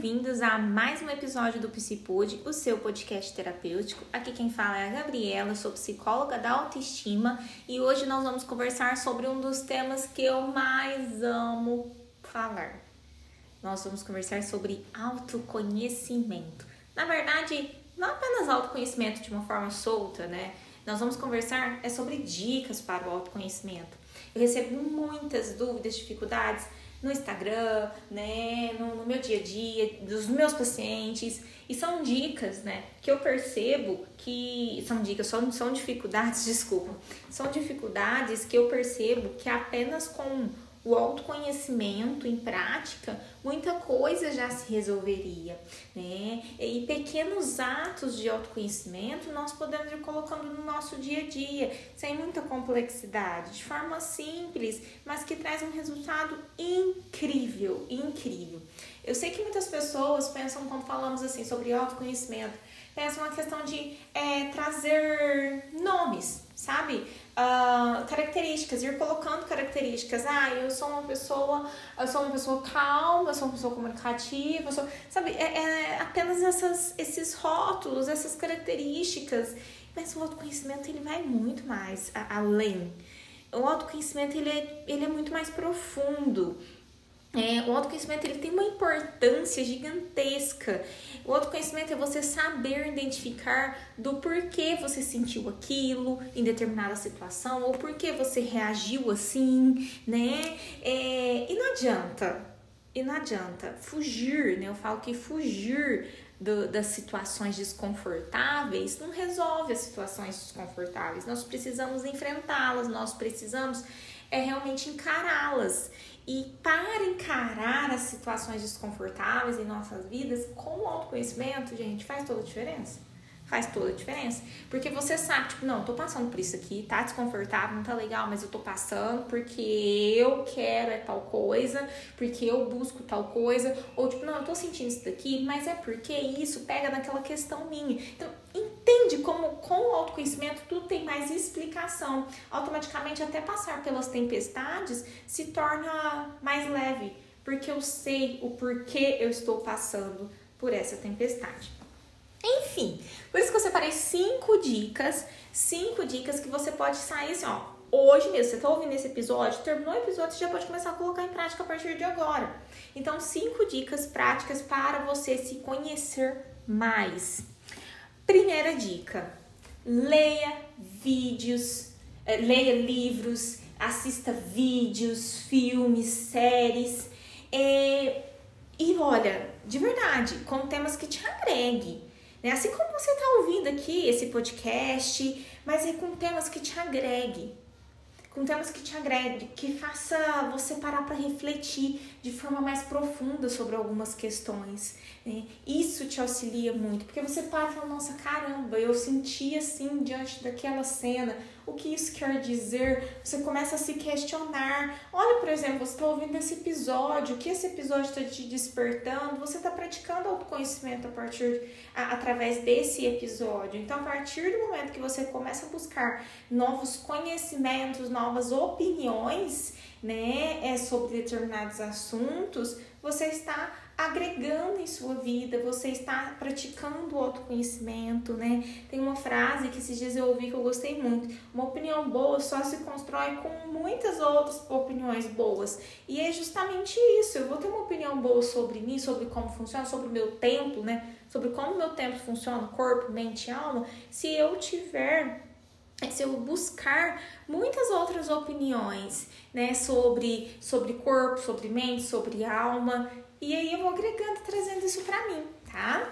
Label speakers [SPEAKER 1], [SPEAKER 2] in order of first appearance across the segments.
[SPEAKER 1] bem-vindos a mais um episódio do Psipod, o seu podcast terapêutico. Aqui quem fala é a Gabriela, sou psicóloga da autoestima e hoje nós vamos conversar sobre um dos temas que eu mais amo falar. Nós vamos conversar sobre autoconhecimento. Na verdade, não apenas autoconhecimento de uma forma solta, né? Nós vamos conversar é sobre dicas para o autoconhecimento. Eu recebo muitas dúvidas, dificuldades no Instagram, né, no, no, meu dia a dia, dos meus pacientes. E são dicas, né, que eu percebo que são dicas, são, são dificuldades, desculpa, são dificuldades que eu percebo que apenas com o autoconhecimento em prática, muita coisa já se resolveria, né? E pequenos atos de autoconhecimento nós podemos ir colocando no nosso dia a dia, sem muita complexidade, de forma simples, mas que traz um resultado incrível, incrível. Eu sei que muitas pessoas pensam quando falamos assim sobre autoconhecimento, pensam uma questão de é, trazer nomes, sabe? Uh, características, ir colocando características. Ah, eu sou uma pessoa, eu sou uma pessoa calma, eu sou uma pessoa comunicativa, sou, sabe? É, é, apenas essas, esses rótulos, essas características. Mas o autoconhecimento ele vai muito mais além. O autoconhecimento ele é, ele é muito mais profundo. É, o autoconhecimento ele tem uma importância gigantesca. O autoconhecimento é você saber identificar do porquê você sentiu aquilo em determinada situação ou porquê você reagiu assim, né? É, e não adianta, e não adianta fugir, né? Eu falo que fugir do, das situações desconfortáveis não resolve as situações desconfortáveis. Nós precisamos enfrentá-las, nós precisamos é realmente encará-las. E para encarar as situações desconfortáveis em nossas vidas, com o autoconhecimento, gente, faz toda a diferença. Faz toda a diferença. Porque você sabe, tipo, não, tô passando por isso aqui, tá desconfortável, não tá legal, mas eu tô passando porque eu quero é tal coisa, porque eu busco tal coisa. Ou, tipo, não, eu tô sentindo isso daqui, mas é porque isso pega naquela questão minha. Então, entende como com o autoconhecimento tudo tem mais explicação. Automaticamente, até passar pelas tempestades se torna mais leve, porque eu sei o porquê eu estou passando por essa tempestade. Enfim, por isso que eu separei cinco dicas, cinco dicas que você pode sair assim, ó, hoje mesmo. Você tá ouvindo esse episódio, terminou o episódio, você já pode começar a colocar em prática a partir de agora. Então, cinco dicas práticas para você se conhecer mais. Primeira dica: leia vídeos, eh, leia livros, assista vídeos, filmes, séries. Eh, e olha, de verdade, com temas que te agreguem né? Assim como você está ouvindo aqui esse podcast, mas é com temas que te agregue. Com temas que te agregue, que faça você parar para refletir de forma mais profunda sobre algumas questões. Né? Isso te auxilia muito, porque você para e fala, nossa, caramba, eu senti assim diante daquela cena, o que isso quer dizer? Você começa a se questionar. Olha, por exemplo, você está ouvindo esse episódio, o que esse episódio está te despertando? Você está praticando autoconhecimento a partir, a, através desse episódio. Então, a partir do momento que você começa a buscar novos conhecimentos, novas opiniões, né, é sobre determinados assuntos, você está agregando em sua vida, você está praticando o autoconhecimento, né? Tem uma frase que esses dias eu ouvi que eu gostei muito: uma opinião boa só se constrói com muitas outras opiniões boas. E é justamente isso. Eu vou ter uma opinião boa sobre mim, sobre como funciona, sobre o meu tempo, né? Sobre como meu tempo funciona, corpo, mente alma, se eu tiver se eu buscar muitas outras opiniões, né, sobre, sobre corpo, sobre mente, sobre alma, e aí eu vou agregando, trazendo isso pra mim, tá?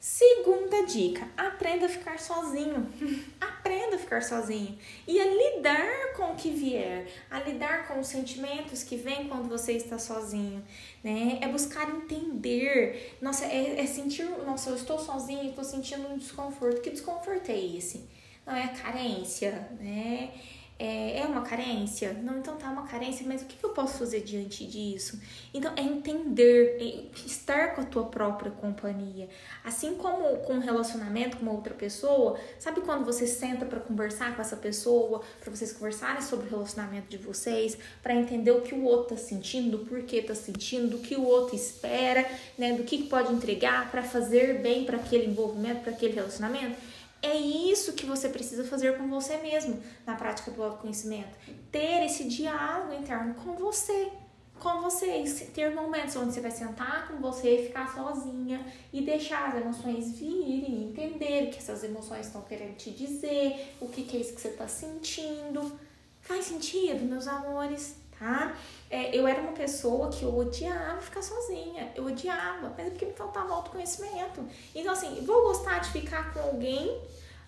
[SPEAKER 1] Segunda dica, aprenda a ficar sozinho. aprenda a ficar sozinho e a lidar com o que vier, a lidar com os sentimentos que vêm quando você está sozinho, né? É buscar entender. Nossa, é, é sentir, nossa, eu estou sozinho, estou sentindo um desconforto. Que desconforto é esse? Não é carência, né? é, é uma carência? Não, então tá uma carência, mas o que, eu posso fazer diante disso? Então é entender, é estar com a tua própria companhia. Assim como com um relacionamento com uma outra pessoa, sabe quando você senta para conversar com essa pessoa, para vocês conversarem sobre o relacionamento de vocês, para entender o que o outro tá sentindo, do porquê tá sentindo, do que o outro espera, né, do que pode entregar para fazer bem para aquele envolvimento, para aquele relacionamento? É isso que você precisa fazer com você mesmo na prática do autoconhecimento. Ter esse diálogo interno com você, com você, ter momentos onde você vai sentar com você e ficar sozinha e deixar as emoções virem, entender o que essas emoções estão querendo te dizer, o que, que é isso que você está sentindo. Faz sentido, meus amores, tá? É, eu era uma pessoa que eu odiava ficar sozinha, eu odiava, mas é porque me faltava autoconhecimento. Então, assim, vou gostar de ficar com alguém,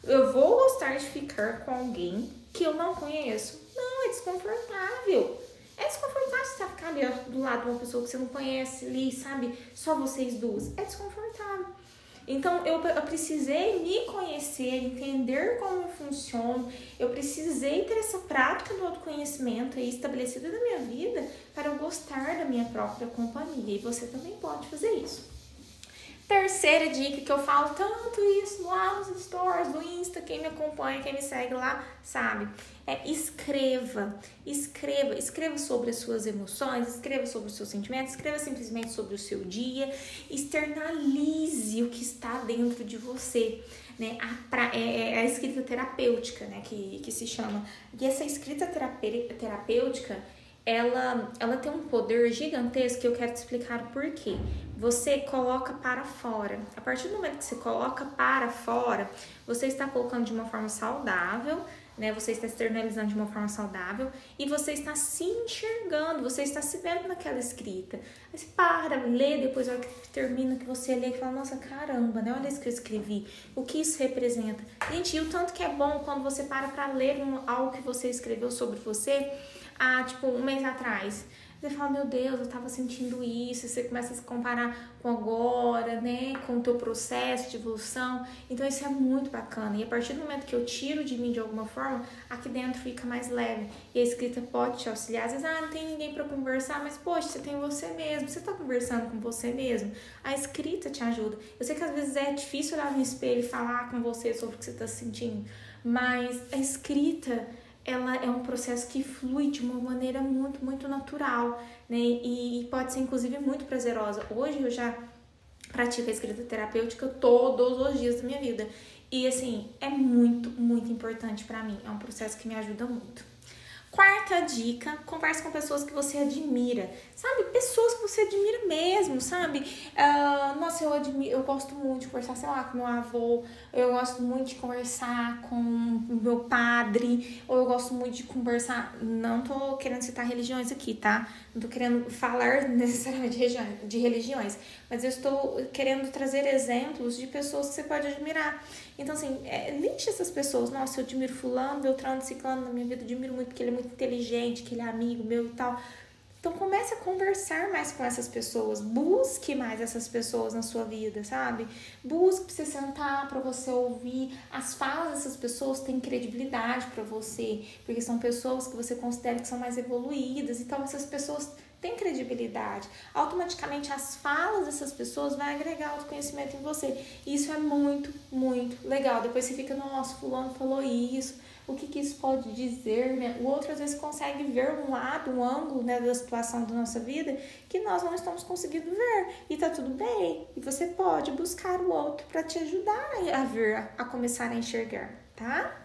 [SPEAKER 1] eu vou gostar de ficar com alguém que eu não conheço. Não, é desconfortável. É desconfortável você ficar ali do lado de uma pessoa que você não conhece ali, sabe? Só vocês duas. É desconfortável. Então eu, eu precisei me conhecer, entender como eu funciono, eu precisei ter essa prática do autoconhecimento aí estabelecida na minha vida para eu gostar da minha própria companhia. E você também pode fazer isso. Terceira dica que eu falo tanto isso lá nos stories do Insta, quem me acompanha, quem me segue lá, sabe? É escreva, escreva, escreva sobre as suas emoções, escreva sobre os seus sentimentos, escreva simplesmente sobre o seu dia, externalize o que está dentro de você. Né, a, pra, é, é a escrita terapêutica, né, que, que se chama. E essa escrita terapêutica, ela, ela tem um poder gigantesco que eu quero te explicar o porquê. Você coloca para fora. A partir do momento que você coloca para fora, você está colocando de uma forma saudável, né? Você está externalizando de uma forma saudável e você está se enxergando, você está se vendo naquela escrita. Aí você para, lê, depois a hora que termina, que você lê e fala, nossa, caramba, né? Olha isso que eu escrevi, o que isso representa. Gente, e o tanto que é bom quando você para para ler algo que você escreveu sobre você há, tipo, um mês atrás. Você fala, meu Deus, eu tava sentindo isso, você começa a se comparar com agora, né, com o teu processo de evolução. Então isso é muito bacana. E a partir do momento que eu tiro de mim de alguma forma, aqui dentro fica mais leve. E a escrita pode te auxiliar. Às vezes, ah, não tem ninguém para conversar, mas poxa, você tem você mesmo. Você tá conversando com você mesmo. A escrita te ajuda. Eu sei que às vezes é difícil olhar no espelho e falar com você sobre o que você tá sentindo, mas a escrita ela é um processo que flui de uma maneira muito, muito natural, né? E, pode ser inclusive muito prazerosa. Hoje eu já pratico a escrita terapêutica todos os dias da minha vida. E assim, é muito, muito importante para mim. É um processo que me ajuda muito. Quarta dica, converse com pessoas que você admira, sabe? Pessoas que você admira mesmo, sabe? Uh, nossa, eu admiro, eu gosto muito de conversar, sei lá, com meu avô, eu gosto muito de conversar com meu padre, ou eu gosto muito de conversar. Não tô querendo citar religiões aqui, tá? Não tô querendo falar necessariamente de religiões, mas eu estou querendo trazer exemplos de pessoas que você pode admirar. Então, assim, é, lixe essas pessoas. Nossa, eu admiro fulano, Beltrano, Ciclano na minha vida, admiro muito porque ele é muito inteligente, que ele é amigo meu e tal. Então comece a conversar mais com essas pessoas, busque mais essas pessoas na sua vida, sabe? Busque pra você sentar, para você ouvir. As falas dessas pessoas têm credibilidade para você, porque são pessoas que você considera que são mais evoluídas, então essas pessoas tem credibilidade. Automaticamente as falas dessas pessoas vão agregar autoconhecimento em você. Isso é muito, muito legal. Depois você fica, nossa, fulano falou isso, o que, que isso pode dizer, né? O outro às vezes consegue ver um lado, um ângulo né, da situação da nossa vida que nós não estamos conseguindo ver. E tá tudo bem. E você pode buscar o outro para te ajudar a ver, a começar a enxergar, tá?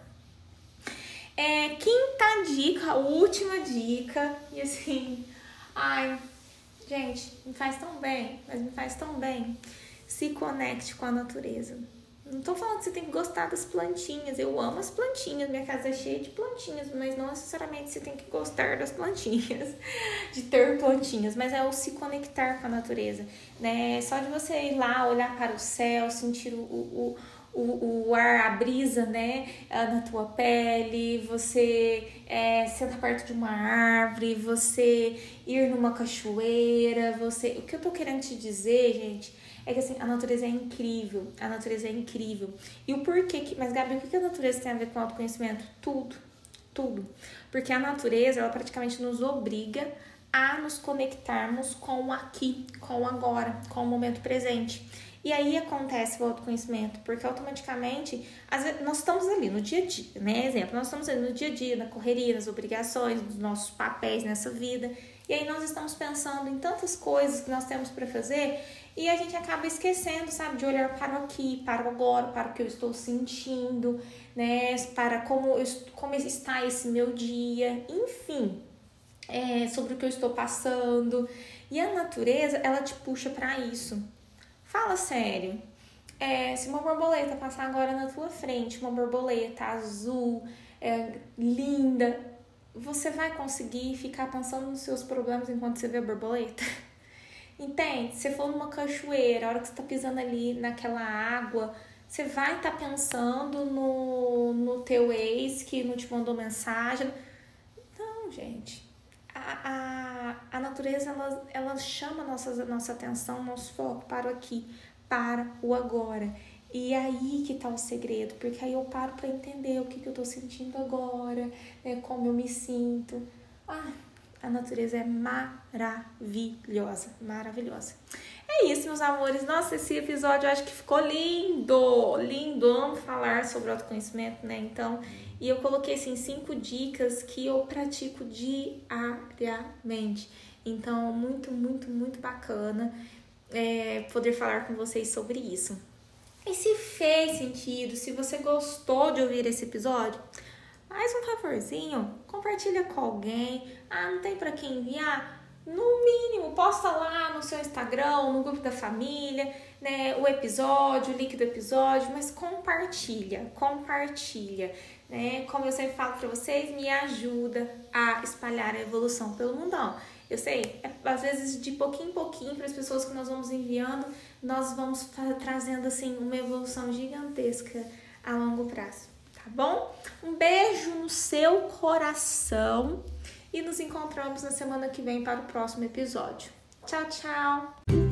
[SPEAKER 1] É, quinta dica, última dica, e assim, Ai, gente, me faz tão bem, mas me faz tão bem. Se conecte com a natureza. Não tô falando que você tem que gostar das plantinhas. Eu amo as plantinhas, minha casa é cheia de plantinhas, mas não necessariamente você tem que gostar das plantinhas, de ter plantinhas, mas é o se conectar com a natureza, né? Só de você ir lá, olhar para o céu, sentir o, o o, o ar, a brisa, né, ah, na tua pele, você é, sentar perto de uma árvore, você ir numa cachoeira, você... O que eu tô querendo te dizer, gente, é que assim, a natureza é incrível, a natureza é incrível. E o porquê que... Mas, Gabi, o que a natureza tem a ver com autoconhecimento? Tudo. tudo. Porque a natureza, ela praticamente nos obriga a nos conectarmos com o aqui, com o agora, com o momento presente. E aí acontece o autoconhecimento, porque automaticamente vezes, nós estamos ali no dia a dia, né? Exemplo, nós estamos ali no dia a dia, na correria, nas obrigações, nos nossos papéis nessa vida. E aí nós estamos pensando em tantas coisas que nós temos para fazer e a gente acaba esquecendo, sabe, de olhar para o aqui, para o agora, para o que eu estou sentindo, né? Para como, eu, como está esse meu dia, enfim, é, sobre o que eu estou passando. E a natureza, ela te puxa para isso. Fala sério. É, se uma borboleta passar agora na tua frente, uma borboleta azul, é, linda, você vai conseguir ficar pensando nos seus problemas enquanto você vê a borboleta? Entende? Se for numa cachoeira, a hora que você tá pisando ali naquela água, você vai estar tá pensando no, no teu ex que não te mandou mensagem. Não, gente a, a, a natureza ela, ela chama nossa, nossa atenção, nosso foco para o aqui, para o agora. E é aí que tá o segredo, porque aí eu paro para entender o que, que eu tô sentindo agora, né, como eu me sinto. Ah, a natureza é maravilhosa, maravilhosa. É isso, meus amores. Nossa, esse episódio eu acho que ficou lindo, lindo. Amo falar sobre autoconhecimento, né? Então, e eu coloquei assim cinco dicas que eu pratico diariamente. Então, muito, muito, muito bacana é, poder falar com vocês sobre isso. E se fez sentido, se você gostou de ouvir esse episódio, mais um favorzinho, compartilha com alguém. Ah, não tem para quem enviar? No mínimo, posta lá no seu Instagram, no grupo da família, né, o episódio, o link do episódio, mas compartilha, compartilha né? Como eu sempre falo para vocês, me ajuda a espalhar a evolução pelo mundão. Eu sei, é, às vezes de pouquinho em pouquinho, para as pessoas que nós vamos enviando, nós vamos trazendo assim uma evolução gigantesca a longo prazo, tá bom? Um beijo no seu coração e nos encontramos na semana que vem para o próximo episódio. Tchau, tchau!